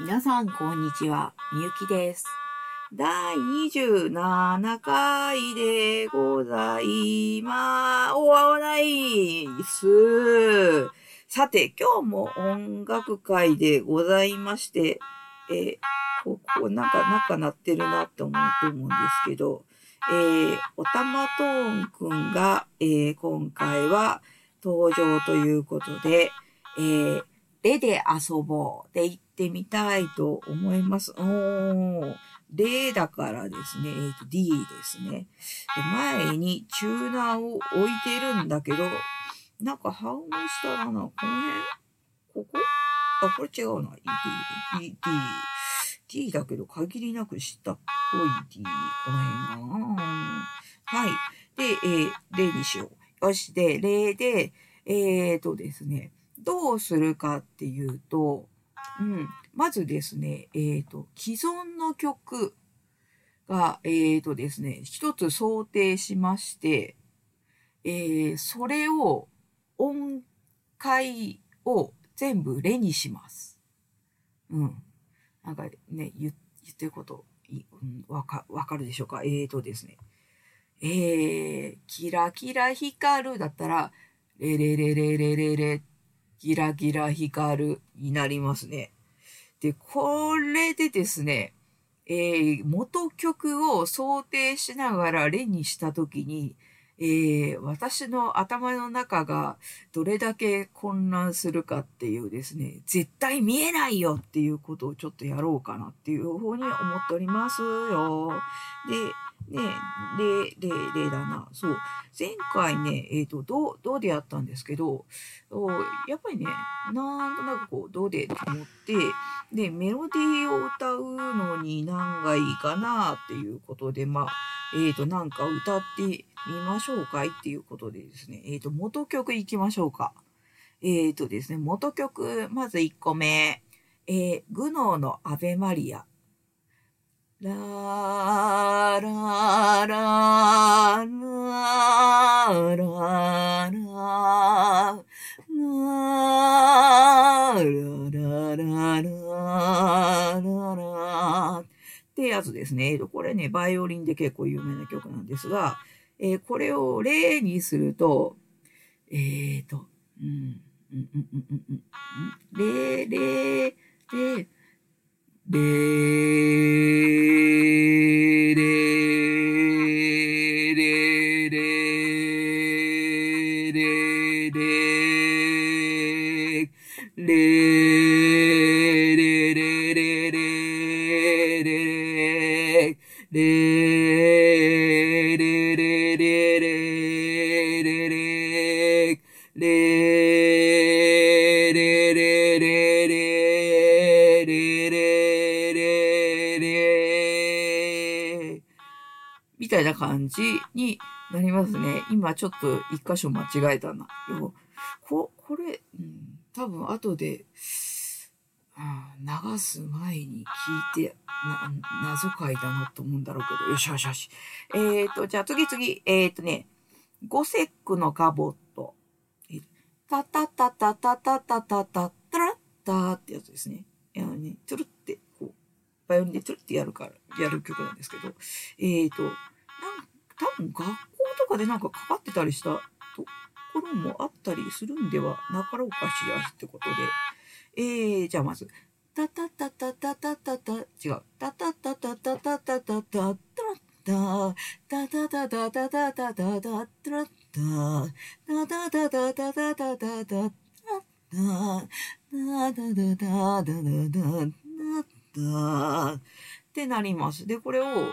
皆さん、こんにちは。みゆきです。第27回でございまー、おわわないす。さて、今日も音楽会でございまして、え、ここ、なんか、なんか鳴ってるなって思うと思うんですけど、えー、おたまトーンくんが、えー、今回は登場ということで、えー、絵で遊ぼうで行ってみたいと思います。おー。例だからですね、えー、と D ですねで。前にチューナーを置いてるんだけど、なんかハウムしたらな、この辺？ここ？あ、これ違うな。D、D、D だけど限りなく知ったっぽい D。この辺が。はい。で、えー、例にしよう。よし、で、例で、えーとですね、どうするかっていうと、うん、まずですね、えっ、ー、と、既存の曲が、えっ、ー、とですね、一つ想定しまして、えー、それを音階を全部レにします。うん。なんかね、言ってること、わ、うん、か、かるでしょうか？えーとですね。えー、キラキラ光るだったら、レレレレレレレギラギラ光るになりますね。で、これでですね、えー、元曲を想定しながらレにしたときに、えー、私の頭の中がどれだけ混乱するかっていうですね、絶対見えないよっていうことをちょっとやろうかなっていうふうに思っておりますよ。で、ね、例、例、例だな。そう。前回ね、えっ、ー、と、どう、どうでやったんですけど、やっぱりね、なんとなくこう、どうでと思って、で、メロディーを歌うのに何がいいかなっていうことで、まあ、えっ、ー、と、なんか歌ってみましょうかいっていうことでですね、えっ、ー、と、元曲いきましょうか。えっ、とですね、元曲、まず1個目、えー、グノーのアベマリア。ララララララララララララってやつですね。これね、バイオリンで結構有名な曲なんですが、えー、これを例にすると、えっ、ー、と、うん、うん、うん、うん、うん、うん、例、例、例、de, de, de, de, de, de, de, de, de, de, de, 感じになりますね。今ちょっと一箇所間違えたな。よこ、これ、うん、多分後で、流す前に聞いて、な、謎解だなと思うんだろうけど、よしよしよし。えっ、ー、と、じゃあ次次、えっ、ー、とね、ゴセックのガボット。タタタタタタタタタタラッタってやつですね。あのね、トゥルって、こう、バイオリンでトゥルってやるから、やる曲なんですけど、えっ、ー、と、多分学校とかでなんかかかってたりしたところもあったりするんではなかろうかしらってことで。えー、じゃあまず、たたたたたたた、違う。たたたたたたたたたた、たたたたたたたたたたた、たたたたたたたたたた、だだだだだだだだだってなります。で、これを、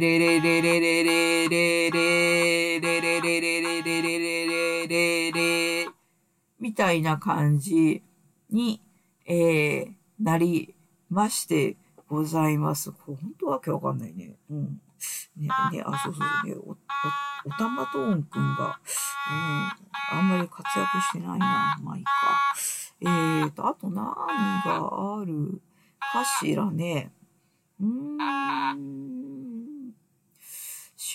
れれれれれれれれれみたいな感じに、えー、なりましてございます。本当わけわかんないね。うん。ね、ね、あ、そうそうね、お、お、おたまとんくんが、うん、あんまり活躍してないな。まあいいか。えーと、あと何があるかしらね。うーん。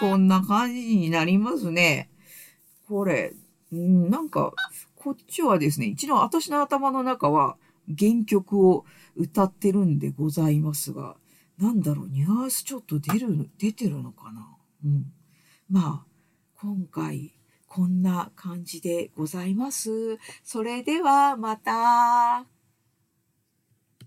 こんな感じになりますね。これ、んなんか、こっちはですね、一度私の頭の中は原曲を歌ってるんでございますが、なんだろう、ニュアンスちょっと出る、出てるのかなうん。まあ、今回、こんな感じでございます。それでは、また。